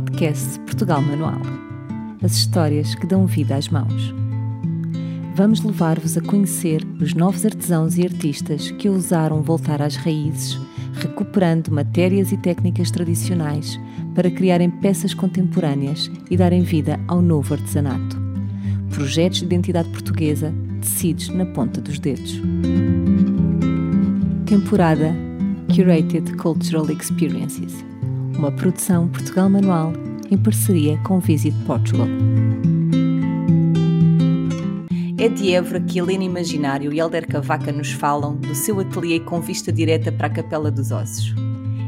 podcast Portugal Manual. As histórias que dão vida às mãos. Vamos levar-vos a conhecer os novos artesãos e artistas que ousaram voltar às raízes, recuperando matérias e técnicas tradicionais para criarem peças contemporâneas e darem vida ao novo artesanato. Projetos de identidade portuguesa tecidos na ponta dos dedos. Temporada Curated Cultural Experiences uma produção Portugal Manual em parceria com Visit Portugal. É de Évora que Helena Imaginário e Helder Cavaca nos falam do seu ateliê com vista direta para a Capela dos Ossos.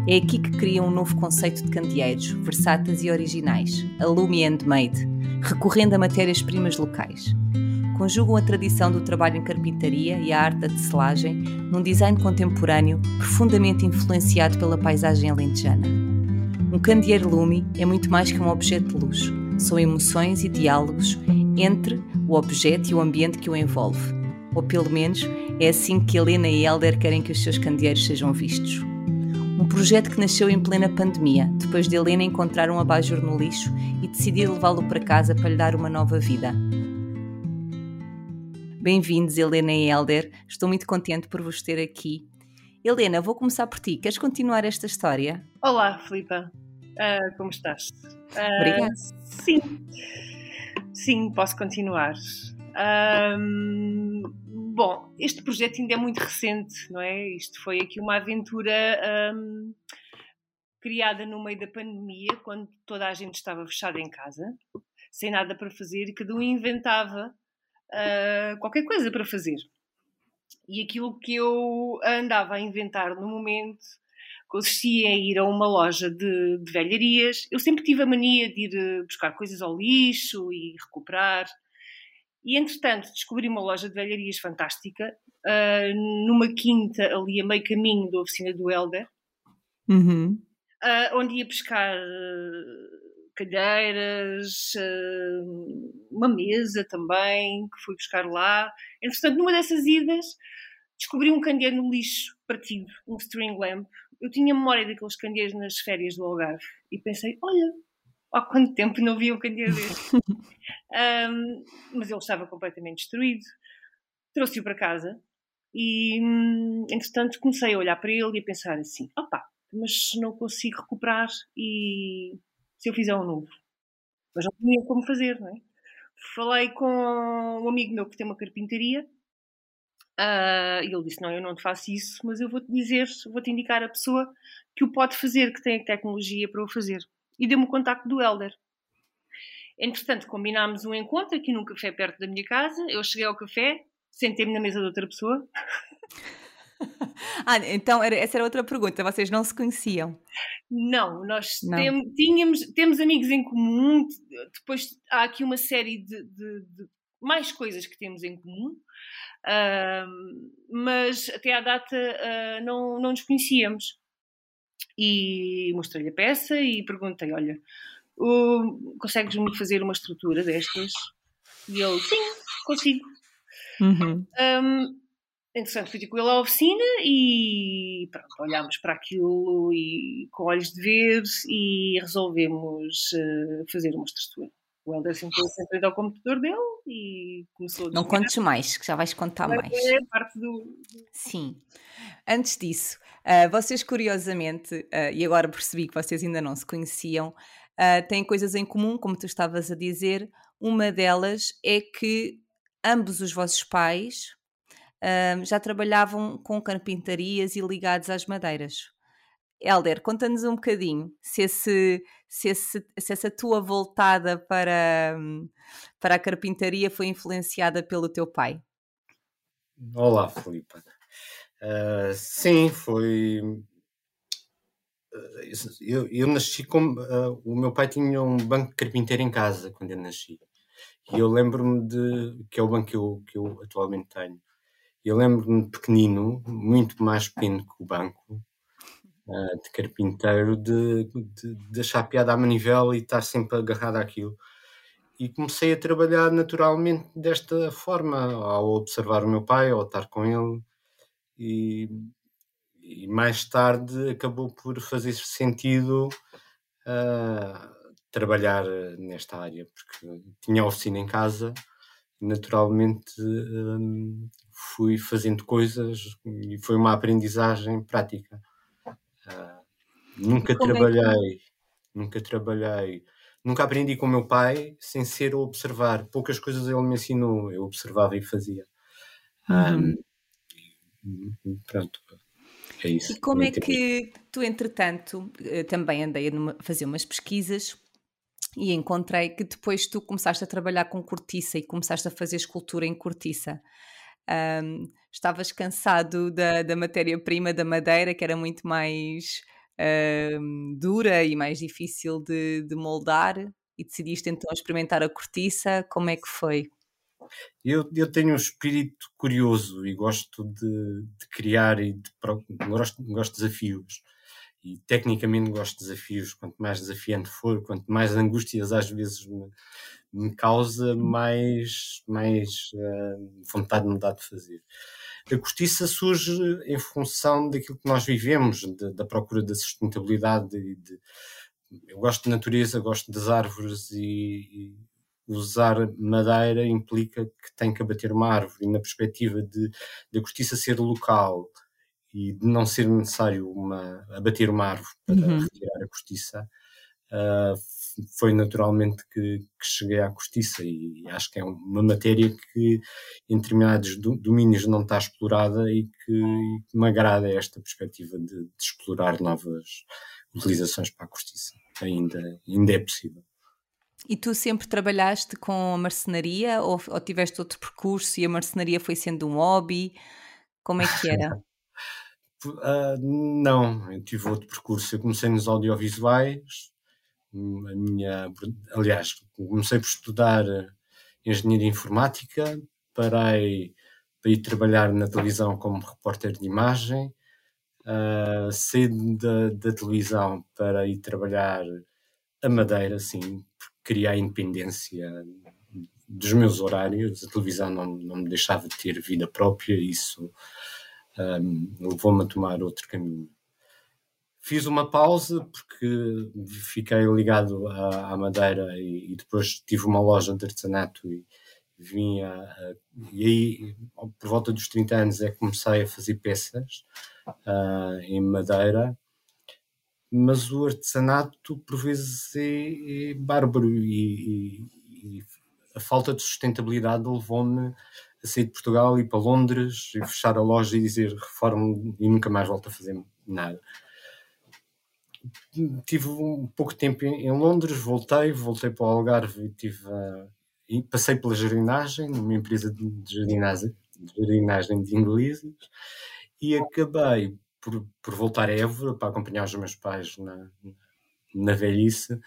É aqui que criam um novo conceito de candeeiros, versáteis e originais, a Lumi Handmade, recorrendo a matérias-primas locais. Conjugam a tradição do trabalho em carpintaria e a arte da tecelagem num design contemporâneo profundamente influenciado pela paisagem alentejana. Um candeeiro lume é muito mais que um objeto de luxo. São emoções e diálogos entre o objeto e o ambiente que o envolve. Ou pelo menos é assim que Helena e Helder querem que os seus candeeiros sejam vistos. Um projeto que nasceu em plena pandemia, depois de Helena encontrar um abajur no lixo e decidir levá-lo para casa para lhe dar uma nova vida. Bem-vindos, Helena e Helder. Estou muito contente por vos ter aqui Helena, vou começar por ti. Queres continuar esta história? Olá, Filipa. Uh, como estás? Uh, Obrigada. Sim, sim, posso continuar. Um, bom, este projeto ainda é muito recente, não é? Isto foi aqui uma aventura um, criada no meio da pandemia, quando toda a gente estava fechada em casa, sem nada para fazer, e cada um inventava uh, qualquer coisa para fazer. E aquilo que eu andava a inventar no momento consistia em ir a uma loja de, de velharias. Eu sempre tive a mania de ir eh, buscar coisas ao lixo e recuperar. E entretanto descobri uma loja de velharias fantástica, uh, numa quinta ali a meio caminho da oficina do Helder, uhum. uh, onde ia pescar uh, cadeiras, uma mesa também, que fui buscar lá. Entretanto, numa dessas idas, descobri um candeeiro no lixo partido, um string lamp. Eu tinha memória daqueles candeeiros nas férias do Algarve e pensei, olha, há quanto tempo não vi um candeeiro deste. um, mas ele estava completamente destruído. Trouxe-o para casa e, hum, entretanto, comecei a olhar para ele e a pensar assim, opa, mas não consigo recuperar e se eu fizer um novo? Mas não tinha como fazer, não é? Falei com um amigo meu que tem uma carpintaria uh, e ele disse: Não, eu não te faço isso, mas eu vou-te dizer, vou-te indicar a pessoa que o pode fazer, que tem a tecnologia para o fazer. E deu-me o contacto do Helder. Entretanto, combinámos um encontro aqui num café perto da minha casa. Eu cheguei ao café, sentei-me na mesa de outra pessoa. ah, então era, essa era outra pergunta. Vocês não se conheciam? Não, nós não. Tem, tínhamos, temos amigos em comum. Depois há aqui uma série de, de, de mais coisas que temos em comum. Uh, mas até à data uh, não, não nos conhecíamos. E mostrei-lhe a peça e perguntei: Olha, consegues-me fazer uma estrutura destas? E ele: Sim, consigo. Uhum. Um, Entretanto, fui com ele à oficina e pronto, olhámos para aquilo e, com olhos de ver e resolvemos uh, fazer uma estrutura. O em frente ao computador dele e começou a Não contes mais, que já vais contar mais. É parte do. Sim. Antes disso, uh, vocês curiosamente, uh, e agora percebi que vocês ainda não se conheciam, têm coisas em comum, como tu estavas a dizer. Uma delas é que ambos os vossos pais já trabalhavam com carpintarias e ligados às madeiras. Helder, conta-nos um bocadinho se, esse, se, esse, se essa tua voltada para, para a carpintaria foi influenciada pelo teu pai. Olá, Filipe. Uh, sim, foi. Eu, eu nasci com. Uh, o meu pai tinha um banco de carpinteiro em casa quando eu nasci. E eu lembro-me de. que é o banco que eu, que eu atualmente tenho. Eu lembro-me pequenino, muito mais pequeno que o banco, uh, de carpinteiro, de, de, de piada à manivela e estar sempre agarrado àquilo. E comecei a trabalhar naturalmente desta forma, ao observar o meu pai, ao estar com ele. E, e mais tarde acabou por fazer sentido uh, trabalhar eh, nesta área, porque tinha oficina em casa, naturalmente um, fui fazendo coisas e foi uma aprendizagem prática. Uh, nunca trabalhei, é que... nunca trabalhei, nunca aprendi com o meu pai sem ser a observar. Poucas coisas ele me ensinou, eu observava e fazia. Uhum. Um, pronto, é isso. E como é que tu, entretanto, eh, também andei a fazer umas pesquisas e encontrei que depois tu começaste a trabalhar com cortiça e começaste a fazer escultura em cortiça. Um, estavas cansado da, da matéria-prima da madeira, que era muito mais um, dura e mais difícil de, de moldar, e decidiste então experimentar a cortiça. Como é que foi? Eu, eu tenho um espírito curioso e gosto de, de criar e de, gosto, gosto de desafios. E tecnicamente gosto de desafios. Quanto mais desafiante for, quanto mais angústias às vezes me, me causa, mais, mais uh, vontade me dá de fazer. A cortiça surge em função daquilo que nós vivemos, de, da procura da sustentabilidade. De, de, eu gosto de natureza, gosto das árvores e, e usar madeira implica que tem que abater uma árvore. E na perspectiva de, de a cortiça ser local e de não ser necessário uma, abater uma árvore para uhum. retirar a cortiça, uh, foi naturalmente que, que, cheguei à cortiça e acho que é uma matéria que em determinados domínios não está explorada e que, e que me agrada esta perspectiva de, de, explorar novas utilizações para a cortiça. Ainda, ainda é possível. E tu sempre trabalhaste com a marcenaria ou, ou tiveste outro percurso e a marcenaria foi sendo um hobby? Como é que era? uh, não, eu tive outro percurso. Eu comecei nos audiovisuais, a minha, aliás, comecei por estudar engenharia informática, parei para ir trabalhar na televisão como repórter de imagem, uh, saí da, da televisão para ir trabalhar a Madeira, sim, porque queria a independência dos meus horários, a televisão não, não me deixava ter vida própria, isso um, ah, levou-me a tomar outro caminho. Fiz uma pausa porque fiquei ligado à, à Madeira e, e, depois tive uma loja de artesanato e vinha e aí por volta dos 30 anos é que comecei a fazer peças uh, em madeira. Mas o artesanato por vezes é, é bárbaro e, e, e, a falta de sustentabilidade levou-me a sair de Portugal, ir para Londres e fechar a loja e dizer reformo e nunca mais volto a fazer nada tive um pouco tempo em, Londres, voltei, voltei para o Algarve e tive uh, passei pela jardinagem, numa empresa de jardinagem de, jardinagem de ingleses, e acabei por, por voltar a Évora para acompanhar os meus pais na, na velhice,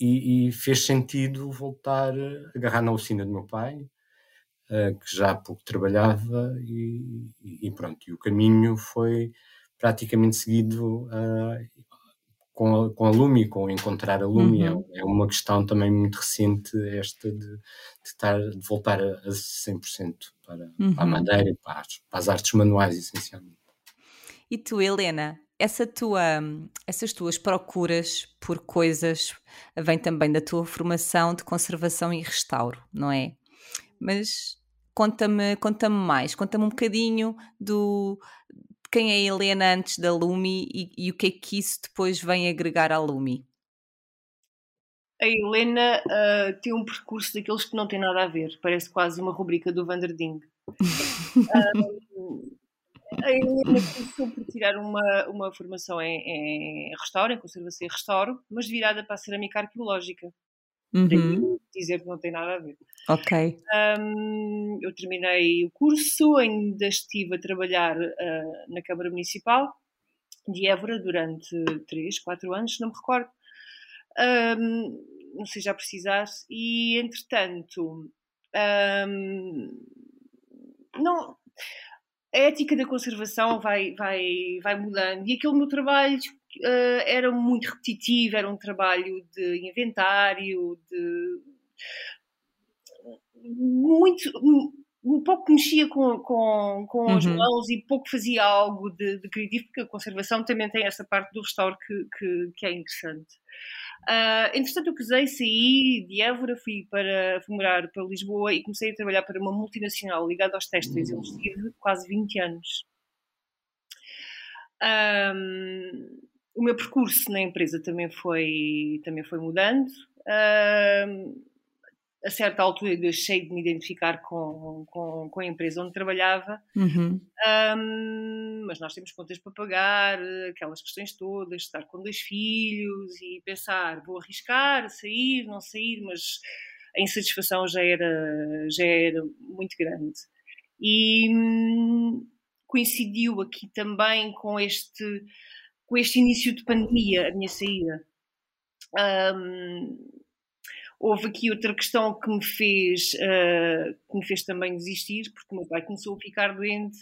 e, e fez sentido voltar a agarrar na oficina do meu pai, uh, que já há pouco trabalhava, e, e, pronto, e o caminho foi praticamente seguido uh, com a, com a Lumi, com encontrar a Lumi, é uhum. é, é, uma questão também muito recente esta de, de, estar, de voltar a, a 100% para, uhum. para a madeira e para as, para as artes manuais, essencialmente. E tu, Helena, essa tua, essas tuas procuras por coisas vêm também da tua formação de conservação e restauro, não é? Mas conta-me conta mais, conta-me um bocadinho do, quem é a Helena antes da Lumi e, e, o que é que isso depois vem agregar à Lumi? A Helena uh, tem um percurso daqueles que não tem nada a ver, parece quase uma rubrica do Vanderding. uh, a Helena começou por tirar uma, uma formação em, em restauro, em conservação e restauro, mas virada para a cerâmica arqueológica. Uhum. dizer que não tem nada a ver. Ok. Um, eu terminei o curso, ainda estive a trabalhar uh, na Câmara Municipal de Évora durante 3, 4 anos, não me recordo. Um, não sei já precisar. E entretanto, um, não, a ética da conservação vai, vai, vai mudando e aquele meu trabalho uh, era muito repetitivo, era um trabalho de inventário, de muito um pouco mexia com, com, com uhum. as mãos e pouco fazia algo de, de, criativo, porque a conservação também tem essa parte do restauro que, que, que é interessante. Uh, entretanto, eu casei, saí de Évora, fui para fui morar para Lisboa e comecei a trabalhar para uma multinacional ligada aos têxteis. Eu estive quase 20 anos. Um, o meu percurso na empresa também foi, também foi mudando. Um, a certa altura deixei de me identificar com, com, com a empresa onde trabalhava, uhum. um, mas nós temos contas para pagar, aquelas questões todas, estar com dois filhos e pensar, vou arriscar, sair, não sair, mas a insatisfação já era, já era muito grande. E hum, coincidiu aqui também com este, com este início de pandemia, a minha saída. Um, Houve aqui outra questão que me fez, uh, que me fez também desistir, porque o meu pai começou a ficar doente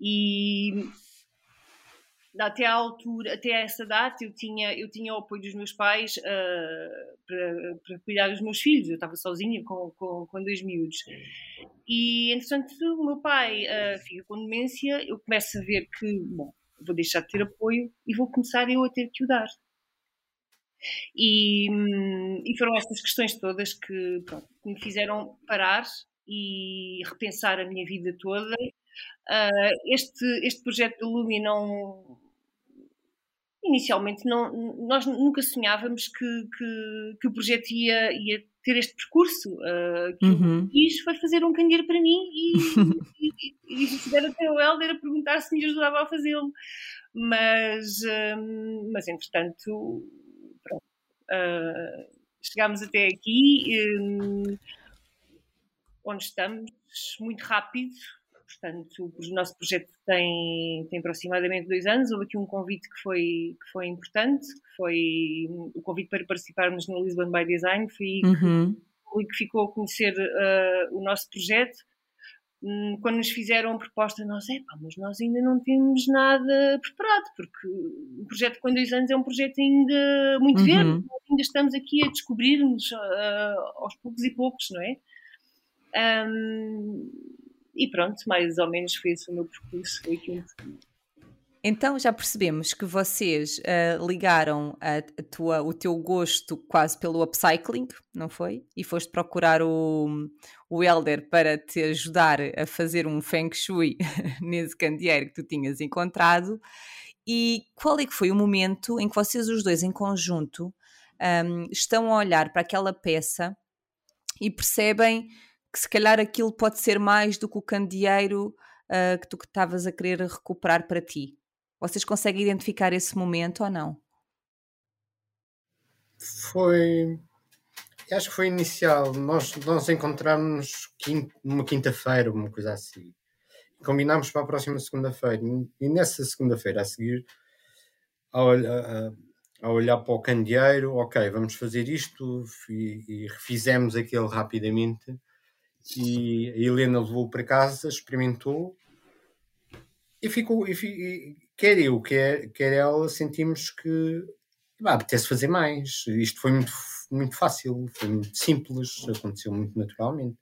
e até à altura, até essa data, eu tinha, eu tinha o apoio dos meus pais uh, para, para, cuidar dos meus filhos. Eu estava sozinha com, com, com dois miúdos. E, entretanto, o meu pai uh, fica com demência. Eu começo a ver que, bom, vou deixar de ter apoio e vou começar eu a ter que o dar. E, e foram estas questões todas que, me fizeram parar e repensar a minha vida toda. Uh, este, este projeto da Lumi não. Inicialmente, não, nós nunca sonhávamos que, que, que o projeto ia, ia ter este percurso. Uh, que uhum. quis foi fazer um candeeiro para mim e, e, e, e até o Helder a perguntar se me ajudava a fazê-lo. Mas, um, mas entretanto, Uh, chegámos até aqui, um, onde estamos, muito rápido. Portanto, o nosso projeto tem, tem aproximadamente dois anos. Houve aqui um convite que foi, que foi importante, que foi o convite para participarmos no Lisbon by Design. Foi uhum. que, ficou a conhecer uh, o nosso projeto Hum, quando nos fizeram a proposta, nós, é pá, mas nós ainda não temos nada preparado, porque o projeto com dois anos é um projeto ainda muito uhum. verde, ainda estamos aqui a descobrir-nos uh, aos poucos e poucos, não é? Um, e pronto, mais ou menos foi esse o meu percurso. Foi aqui um... Então já percebemos que vocês uh, ligaram a, a, tua, o teu gosto quase pelo upcycling, não foi? E foste procurar o, o Elder para te ajudar a fazer um feng shui nesse candeeiro que tu tinhas encontrado. E qual é que foi o momento em que vocês os dois em conjunto um, estão a olhar para aquela peça e percebem que se calhar aquilo pode ser mais do que o candeeiro uh, que tu estavas a querer recuperar para ti? Vocês conseguem identificar esse momento ou não? Foi. Acho que foi inicial. Nós, nós encontramos numa quinta-feira, uma coisa assim. Combinámos para a próxima segunda-feira. E nessa segunda-feira a seguir, ao, a, a, olhar para o candeeiro, ok, vamos fazer isto, e, e refizemos aquilo rapidamente. E a Helena levou para casa, experimentou e ficou. E, e, quer eu, quer, quer ela, sentimos que bah, apetece fazer mais. Isto foi muito, muito fácil, foi muito simples, aconteceu muito naturalmente.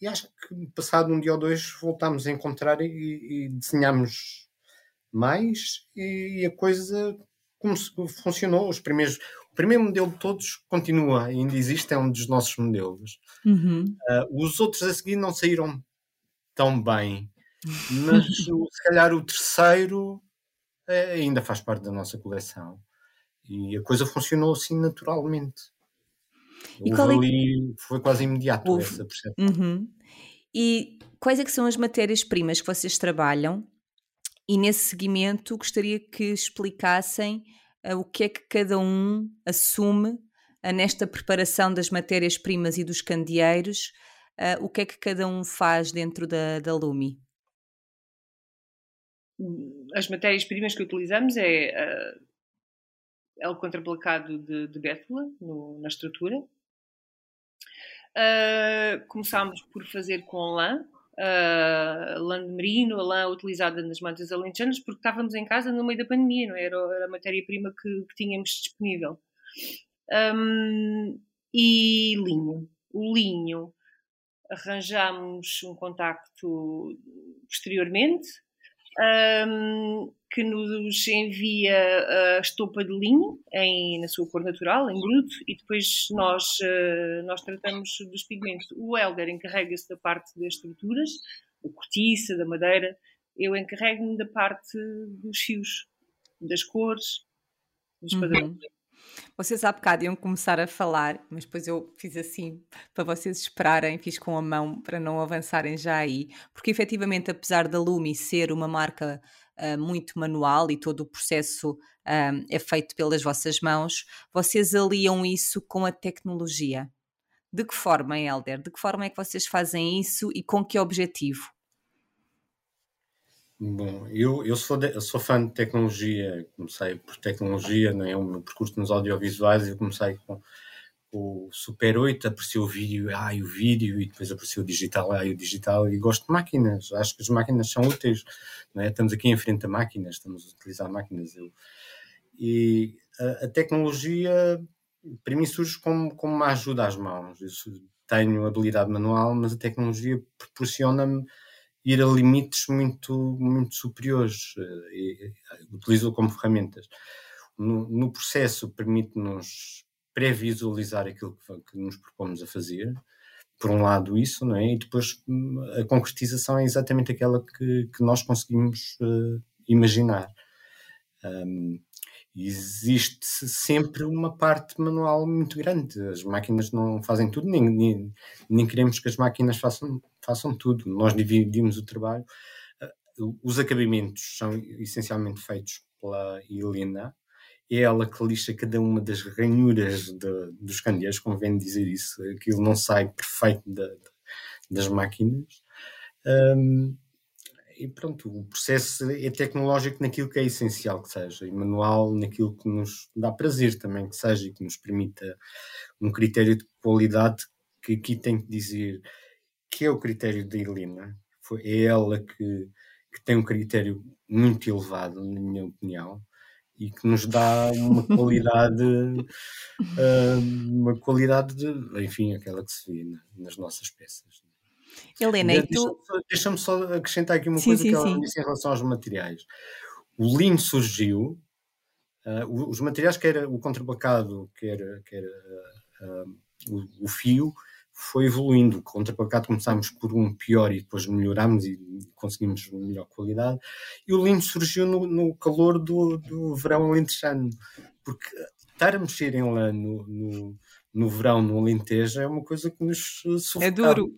E acho que passado um dia ou dois voltámos a encontrar e, e desenhámos mais e, e a coisa como funcionou. Os primeiros, o primeiro modelo de todos continua, ainda existe, é um dos nossos modelos. Uhum. Uh, os outros a seguir não saíram tão bem, mas se calhar o terceiro é, ainda faz parte da nossa coleção. E a coisa funcionou assim naturalmente. E Houve é ali, foi quase imediato Houve. essa percepção. Uhum. E quais é que são as matérias-primas que vocês trabalham? E nesse seguimento gostaria que explicassem uh, o que é que cada um assume uh, nesta preparação das matérias-primas e dos candeeiros, uh, o que é que cada um faz dentro da, da Lumi? as matérias-primas que utilizamos é é o contraplacado de, de Bétula no, na estrutura. Uh, começámos por fazer com lã, uh, lã de merino, a lã utilizada nas mantas alentejanas, porque estávamos em casa no meio da pandemia, não é? era, era a matéria-prima que, que, tínhamos disponível. Um, e linho. O linho arranjamos um contacto posteriormente um, que nos envia a estopa de linho em, na sua cor natural, em bruto, e depois nós, uh, nós tratamos dos pigmentos. O Helder encarrega-se da parte das estruturas, da cortiça, da madeira. Eu encarrego-me da parte dos fios, das cores, dos padrões. Uhum. Vocês há bocado iam começar a falar, mas depois eu fiz assim para vocês esperarem, fiz com a mão para não avançarem já aí, porque efetivamente, apesar da Lumi ser uma marca uh, muito manual e todo o processo uh, é feito pelas vossas mãos, vocês aliam isso com a tecnologia. De que forma, Helder? De que forma é que vocês fazem isso e com que objetivo? Bom, eu, eu, sou de, eu sou fã de tecnologia, comecei por tecnologia, não é? o meu percurso nos audiovisuais, eu comecei com o Super 8, apareceu o vídeo, ai o vídeo, e depois apareceu o digital, ai o digital, e gosto de máquinas, acho que as máquinas são úteis, não é? estamos aqui em frente a máquinas, estamos a utilizar máquinas, eu, e a, a tecnologia para mim surge como, como uma ajuda às mãos, eu tenho habilidade manual, mas a tecnologia proporciona-me ir a limites muito, muito superiores eh, e utilizo como ferramentas. No, no processo permite-nos pré-visualizar aquilo que, que, nos propomos a fazer, por um lado isso, não é? E depois hum, a concretização é exatamente aquela que, que nós conseguimos uh, imaginar. Um, existe sempre uma parte manual muito grande. As máquinas não fazem tudo, nem, nem, nem queremos que as máquinas façam, façam tudo. Nós dividimos o trabalho. Uh, os acabamentos são essencialmente feitos pela Helena. É ela que lixa cada uma das ranhuras de, dos candeeiros, convém dizer isso. Aquilo não sai perfeito da, das máquinas. Um, e pronto, o processo é tecnológico naquilo que é essencial que seja, e manual naquilo que nos dá prazer também que seja e que nos permita um critério de qualidade que aqui tem que dizer que é o critério da Helena. É ela que, que tem um critério muito elevado, na minha opinião, e que nos dá uma qualidade, uh, uma qualidade, de, enfim, aquela que se vê nas nossas peças. Helena, e tu. Deixa-me só acrescentar aqui uma sim, coisa sim, que ela sim. disse em relação aos materiais. O linho surgiu, uh, os materiais, que era o contraplacado, que era, que era uh, o, o, fio, foi evoluindo. O contraplacado começámos por um pior e depois melhorámos e conseguimos melhor qualidade. E o linho surgiu no, no calor do, do verão alentejano, porque estar a mexer em lã no, no, no verão no Alentejo é uma coisa que nos sufocava. É duro.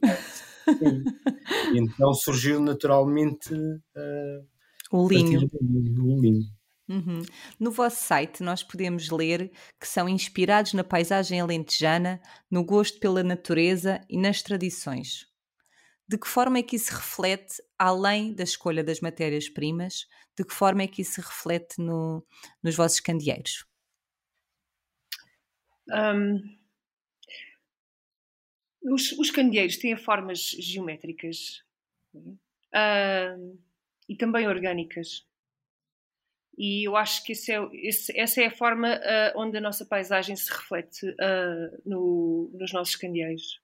E então surgiu naturalmente uh, o linho. O linho. Uhum. No vosso site, nós podemos ler que são inspirados na paisagem alentejana, no gosto pela natureza e nas tradições. De que forma é que isso reflete, além da escolha das matérias-primas, de que forma é que isso reflete no, nos vossos candeeiros? Um, os, os candeeiros têm formas geométricas uh, e também orgânicas. E eu acho que é, esse, essa é a forma uh, onde a nossa paisagem se reflete uh, no, nos nossos candeeiros.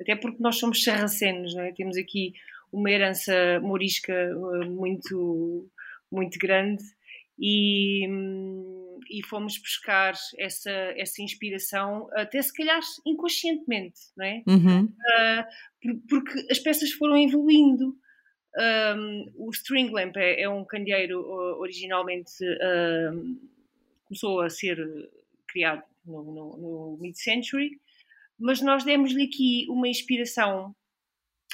Até porque nós somos sarracenos, é? temos aqui uma herança morisca muito, muito grande e, e fomos buscar essa, essa inspiração, até se calhar inconscientemente, não é? Uhum. Uh, porque as peças foram evoluindo. Um, o String Lamp é, é um candeeiro originalmente um, começou a ser criado no, no, no mid-century, mas nós demos-lhe aqui uma inspiração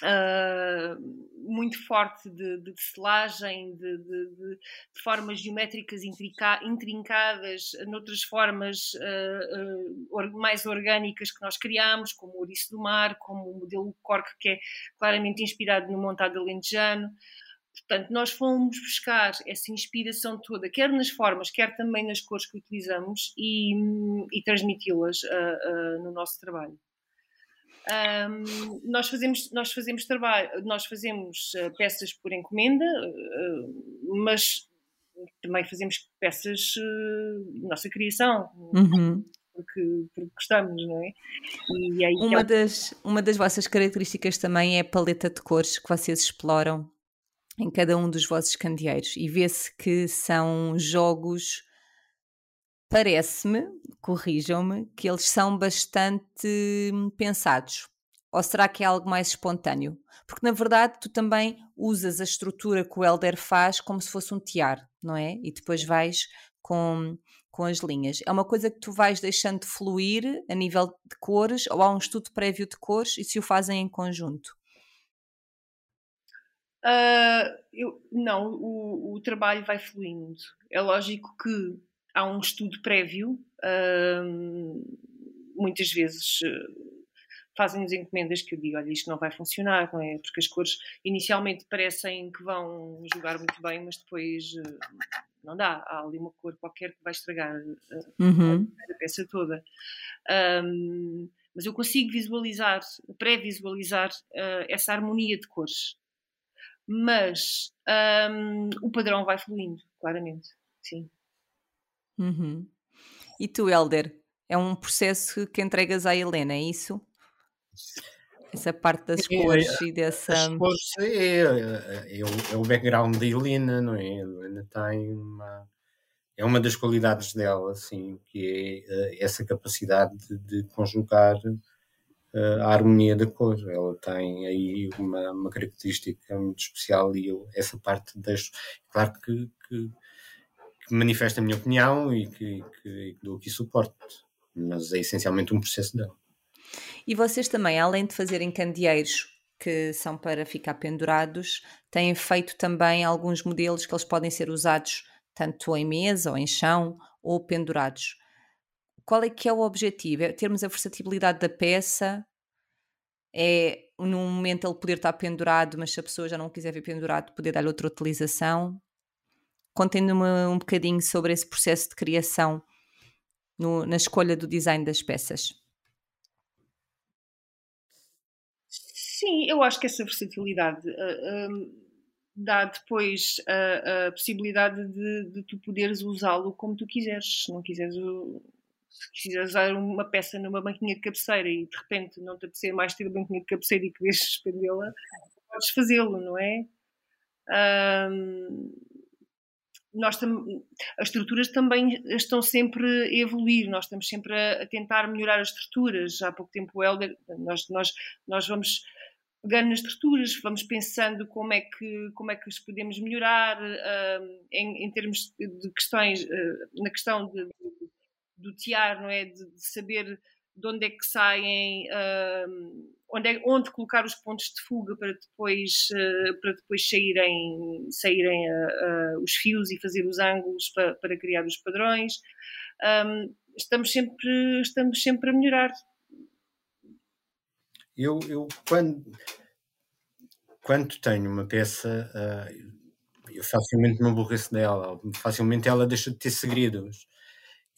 uh, muito forte de, de selagem, de, de, de, formas geométricas intrincadas, noutras formas uh, uh, mais orgânicas que nós criamos, como o ouriço do mar, como o modelo Cork, que é claramente inspirado no montado alentejano. Portanto, nós fomos buscar essa inspiração toda, quer nas formas, quer também nas cores que utilizamos, e, e transmiti-las no nosso trabalho. Um, nós fazemos nós fazemos trabalho nós fazemos uh, peças por encomenda uh, mas também fazemos peças uh, nossa criação uhum. porque, porque gostamos, não é? E aí, uma, é... das, uma das vossas características também é a paleta de cores que vocês exploram em cada um dos vossos candeeiros e vê-se que são jogos parece-me, corrijam-me, que eles são bastante pensados. Ou será que é algo mais espontâneo? Porque na verdade tu também usas a estrutura que o Elder faz como se fosse um tiar, não é? E depois vais com, com as linhas. É uma coisa que tu vais deixando de fluir a nível de cores ou há um estudo prévio de cores e se o fazem em conjunto? Uh, eu, não, o, o, trabalho vai fluindo. É lógico que há um estudo prévio, uh, muitas vezes uh, fazem-nos encomendas que eu digo, olha, isto não vai funcionar, não é? Porque as cores inicialmente parecem que vão jogar muito bem, mas depois não dá. Há ali uma cor qualquer que vai estragar uhum. a peça toda. Um, mas eu consigo visualizar, pré-visualizar essa harmonia de cores mas um, o padrão vai fluindo, claramente, sim. Uhum. E tu, Helder, é um processo que entregas à Helena, é isso? Essa parte das é, cores e dessa. As cores é, é, é, o, é background da Helena, não é? A Helena tem uma. É uma das qualidades dela, assim, que é uh, essa capacidade de, de conjugar a harmonia da cor. Ela tem aí uma, uma característica muito especial e eu essa parte deixo. Claro que, que, que manifesta a minha opinião e que, que, que dou aqui suporte, mas é essencialmente um processo dela. E vocês também, além de fazerem candeeiros que são para ficar pendurados, têm feito também alguns modelos que eles podem ser usados tanto em mesa ou em chão ou pendurados qual é que é o objetivo? É termos a versatilidade da peça? É num momento ele poder estar pendurado, mas se a pessoa já não quiser ver pendurado, poder dar-lhe outra utilização? Contendo-me um bocadinho sobre esse processo de criação no, na escolha do design das peças. Sim, eu acho que essa versatilidade uh, uh, dá depois a, a possibilidade de, de, tu poderes usá-lo como tu quiseres. Se não quiseres se quiseres usar uma peça numa banquinha de cabeceira e de repente não te apetecer mais ter a banquinha de cabeceira e queres suspendê-la, podes fazê-lo, não é? Um, nós as estruturas também estão sempre a evoluir, nós estamos sempre a, a tentar melhorar as estruturas. Há pouco tempo o Helder, nós, nós, nós vamos pegando nas estruturas, vamos pensando como é que, como é que os podemos melhorar uh, em, em, termos de questões, uh, na questão de, do tiar, não é? De, de, saber de onde é que saem, uh, onde, é, onde colocar os pontos de fuga para depois, uh, para depois saírem, saírem uh, os fios e fazer os ângulos para, para criar os padrões. Um, estamos, sempre, estamos sempre a melhorar. Eu, eu quando, quando tenho uma peça, eu facilmente me aborreço dela, facilmente ela deixa de ter segredos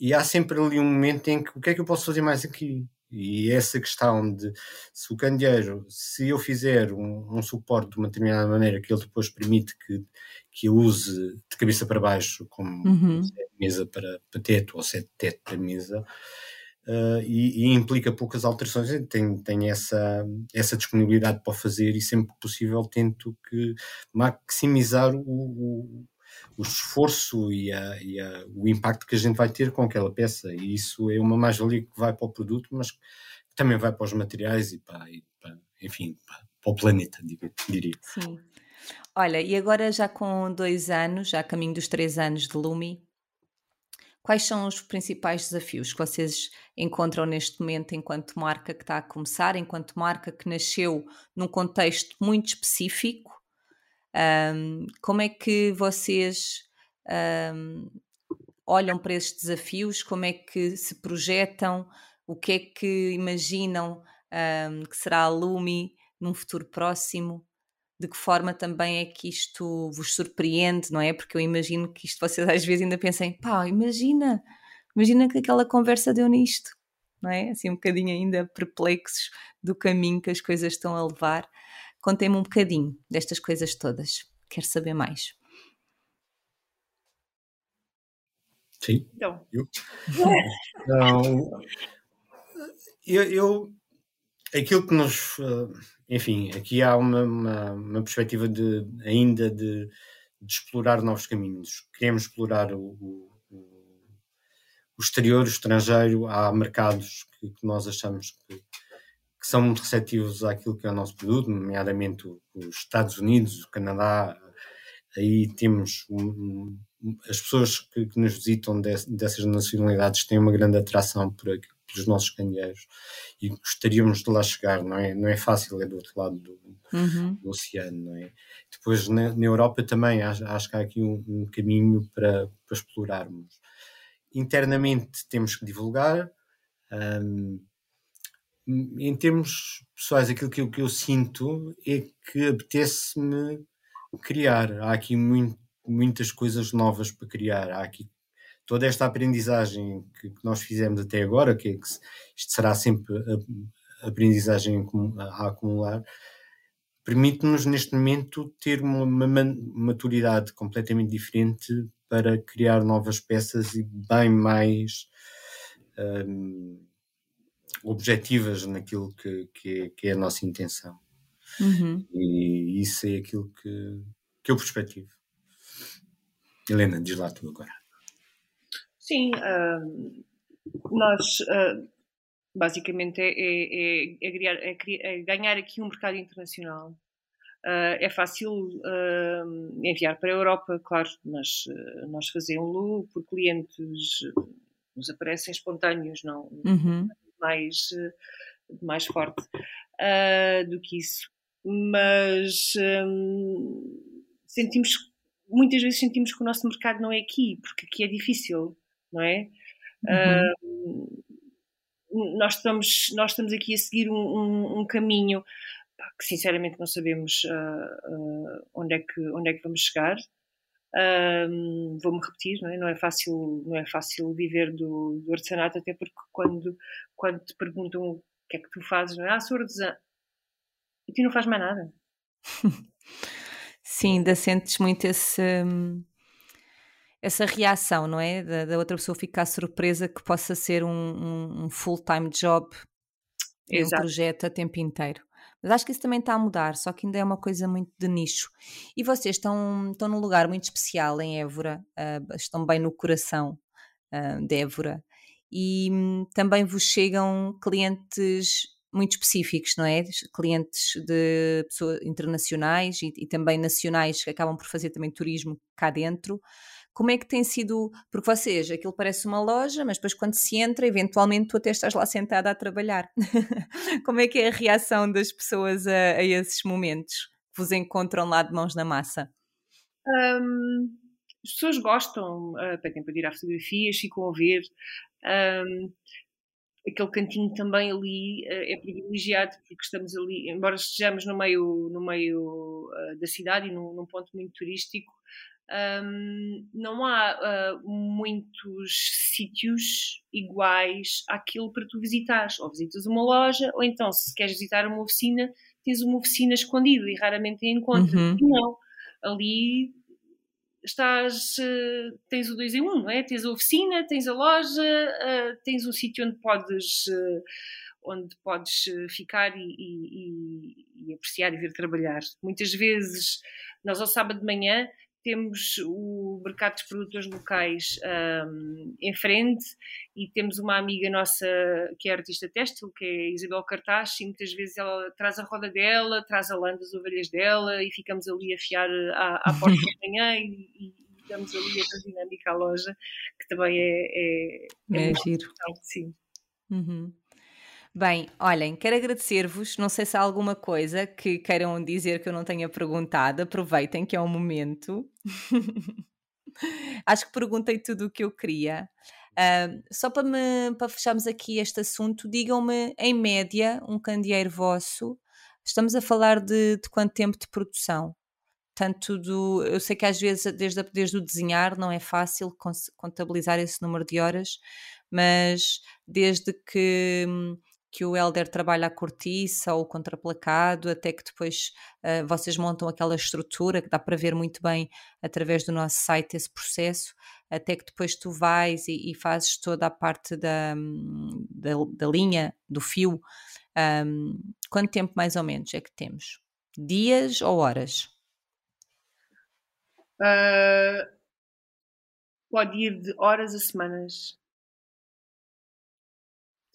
e há sempre ali um momento em que o que é que eu posso fazer mais aqui? E essa questão de se o candeeiro, se eu fizer um, um, suporte de uma determinada maneira que ele depois permite que, que eu use de cabeça para baixo, como uhum. mesa para, para teto ou se é teto para mesa, uh, e, e, implica poucas alterações, tenho, tenho essa, essa disponibilidade para fazer e sempre que possível tento que maximizar o, o o esforço e, a, e a, o impacto que a gente vai ter com aquela peça. E isso é uma mais-valia que vai para o produto, mas também vai para os materiais e para, e para enfim, para, para, o planeta, diria. Sim. Olha, e agora já com dois anos, já a caminho dos três anos de Lumi, quais são os principais desafios que vocês encontram neste momento enquanto marca que está a começar, enquanto marca que nasceu num contexto muito específico um, como é que vocês um, olham para estes desafios? Como é que se projetam? O que é que imaginam um, que será a Lumi num futuro próximo? De que forma também é que isto vos surpreende, não é? Porque eu imagino que isto vocês às vezes ainda pensem, pá, imagina, imagina que aquela conversa deu nisto, não é? Assim um bocadinho ainda perplexos do caminho que as coisas estão a levar. Contem-me um bocadinho destas coisas todas. Quero saber mais. Sim. Então. Eu, então, eu, eu, aquilo que nos. Enfim, aqui há uma, uma, uma perspectiva de, ainda de, de, explorar novos caminhos. Queremos explorar o, o, o exterior, o estrangeiro. Há mercados que, que nós achamos que, que, são muito receptivos àquilo que é o nosso produto, nomeadamente os Estados Unidos, o Canadá. Aí temos um, as pessoas que, que nos visitam de, dessas nacionalidades têm uma grande atração por, pelos nossos candeeiros e gostaríamos de lá chegar, não é? Não é fácil, é do outro lado do, uhum. do oceano, não é? Depois na, na Europa também acho, acho, que há aqui um, um caminho para, para, explorarmos. Internamente temos que divulgar. Um, em termos pessoais, aquilo que eu, que eu sinto é que apetece-me criar. Há aqui muito muitas coisas novas para criar. Há aqui toda esta aprendizagem que, que nós fizemos até agora, que, é que isto será sempre a, a aprendizagem a, a acumular, permite-nos neste momento ter uma, uma, maturidade completamente diferente para criar novas peças e bem mais um, objetivas naquilo que, que, é, que, é, a nossa intenção. Uhum. E isso é aquilo que, que eu perspectivo. Helena, diz lá tu agora. Sim, uh, nós uh, basicamente é, é, é, criar, é, ganhar aqui um mercado internacional. Uh, é fácil enviar para a Europa, claro, mas nós fazemos-lo por clientes nos aparecem espontâneos, não uhum. Mais, mais forte do que isso. Mas um, sentimos muitas vezes sentimos que o nosso mercado não é aqui, porque aqui é difícil, não é? Uhum. Uh, nós, estamos, nós estamos aqui a seguir um, um, um caminho que sinceramente não sabemos uh, uh, onde, é que, onde é que vamos chegar. Vou-me repetir, não é? não é fácil não é fácil viver do, do artesanato, até porque quando, quando te perguntam o que é que tu fazes, não é? Ah, sou artesã. E tu não fazes mais nada. Sim, ainda sentes muito esse, essa reação, não é? Da, da, outra pessoa ficar surpresa que possa ser um, um, um full-time job e um projeto a tempo inteiro. Mas acho que isso também está a mudar, só que ainda é uma coisa muito de nicho. E vocês estão, estão num lugar muito especial em Évora, uh, estão bem no coração uh, de Évora, e um, também vos chegam clientes muito específicos, não é? Clientes de pessoas internacionais e, e, também nacionais que acabam por fazer também turismo cá dentro. Como é que tem sido? Porque vocês, aquilo parece uma loja, mas depois quando se entra, eventualmente tu até estás lá sentada a trabalhar. Como é que é a reação das pessoas a, a esses momentos que vos encontram lá de mãos na massa? Um, as pessoas gostam, uh, pedem para tirar fotografias, ficam a ver. Um, aquele cantinho também ali uh, é privilegiado porque estamos ali, embora estejamos no meio, no meio uh, da cidade e num, num, ponto muito turístico, um, não há uh, muitos sítios iguais àquilo para tu visitares. Ou visitas uma loja, ou então, se queres visitar uma oficina, tens uma oficina escondida e raramente a encontras. Uhum. Não. Ali estás, uh, tens o 2 em 1, um, não é? Tens a oficina, tens a loja, uh, tens um sítio onde podes, onde podes ficar e, e, e, apreciar e vir trabalhar. Muitas vezes, nós ao sábado de manhã temos o mercado dos produtores locais um, em frente e temos uma amiga nossa que é artista têxtil, que é Isabel Cartaz, e muitas vezes ela traz a roda dela, traz a lã das ovelhas dela e ficamos ali a fiar à, à porta da manhã e, e damos ali a dinâmica à loja, que também é, é, é, é giro. Sim. Uhum. Bem, olhem, quero agradecer-vos. Não sei se há alguma coisa que queiram dizer que eu não tenha perguntado. Aproveitem que é o um momento. Acho que perguntei tudo o que eu queria. Uh, só para, me, para fecharmos aqui este assunto, digam-me, em média, um candeeiro vosso, estamos a falar de, de quanto tempo de produção? Tanto do. Eu sei que às vezes, desde, desde o desenhar, não é fácil contabilizar esse número de horas, mas desde que que o Elder trabalha a cortiça ou o contraplacado, até que depois uh, vocês montam aquela estrutura que dá para ver muito bem através do nosso site esse processo. até que depois tu vais e, e fazes toda a parte da, da, da linha, do fio, um, quanto tempo mais ou menos é que temos? Dias ou horas? Uh, pode ir de horas a semanas.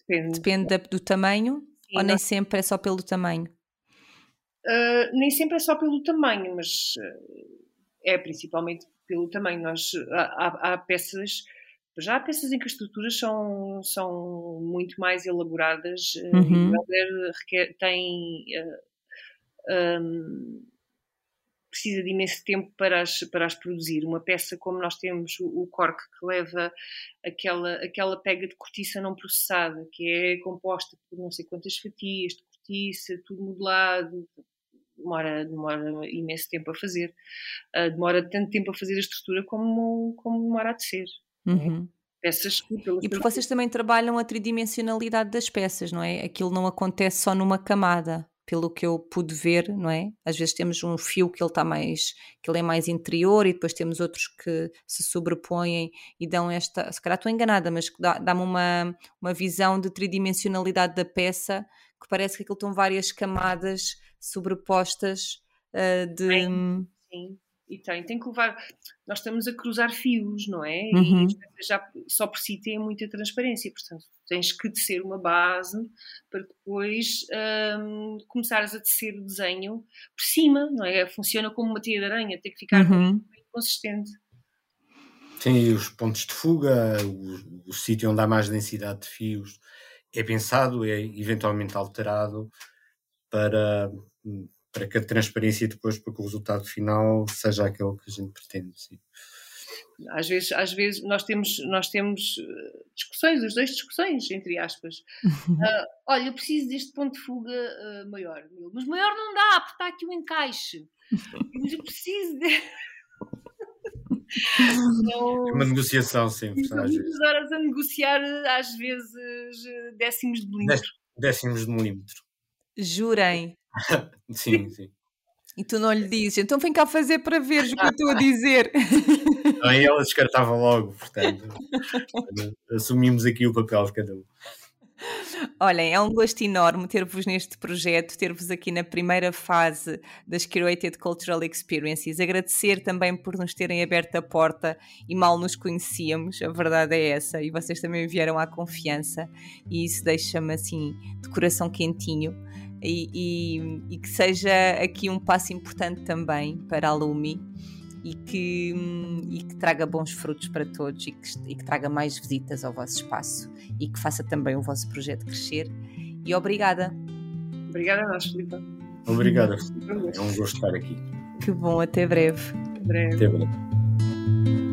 Depende, Depende do tamanho Sim, ou nem sempre é só pelo tamanho? Uh, nem sempre é só pelo tamanho, mas uh, é principalmente pelo tamanho. Nós, há, há, peças, já há peças em que as estruturas são, são muito mais elaboradas uhum. e o requer, tem. Uh, um, precisa de imenso tempo para as, para as produzir. Uma peça como nós temos o, o cork, que leva aquela, aquela pega de cortiça não processada, que é composta por não sei quantas fatias de cortiça, tudo modelado, demora, demora imenso tempo a fazer. Uh, demora tanto tempo a fazer a estrutura como, como demora a tecer. Uhum. Peças que, e porque vocês também trabalham a tridimensionalidade das peças, não é? Aquilo não acontece só numa camada pelo que eu pude ver, não é? Às vezes temos um fio que ele está mais, que ele é mais interior e depois temos outros que se sobrepõem e dão esta, se calhar estou enganada, mas dá-me uma, uma visão de tridimensionalidade da peça que parece que aquilo estão várias camadas sobrepostas uh, de. Sim, sim, e tem. Tem que levar. Nós estamos a cruzar fios, não é? Uhum. E já só por si tem muita transparência, portanto, tens que tecer uma base para depois um, começares a tecer o desenho por cima, não é? Funciona como uma teia de aranha, tem que ficar uhum. consistente. Sim, e os pontos de fuga, o, o sítio onde há mais densidade de fios, é pensado, é eventualmente alterado para, para que a transparência depois, para que o resultado final seja aquele que a gente pretende. Sim. Às vezes, às vezes nós temos, nós temos eh, discussões, os dois discussões, entre aspas. Uh, olha, eu preciso deste ponto de fuga uh, maior, mas maior não dá, porque está aqui o um encaixe. mas eu preciso de... Então, é uma negociação sempre. Às vezes. horas a negociar, às vezes, décimos de milímetro. Décimos de milímetro. Jurem. sim, sim. E tu não lhe dizes, então vem cá fazer para ver o que eu estou a dizer. Aí ela descartava logo, portanto, assumimos aqui o papel de cada um. Olhem, é um gosto enorme ter-vos neste projeto, ter-vos aqui na primeira fase das Curated Cultural Experiences. Agradecer também por nos terem aberto a porta e mal nos conhecíamos, a verdade é essa, e vocês também vieram à confiança, e isso deixa-me assim de coração quentinho e, e, e, que seja aqui um passo importante também para a Lumi e que, e que traga bons frutos para todos e que, e que traga mais visitas ao vosso espaço e que faça também o vosso projeto crescer. E obrigada. Obrigada a nós, Filipe. Obrigada, É um gosto estar aqui. Que bom, até breve. Até breve. Até breve.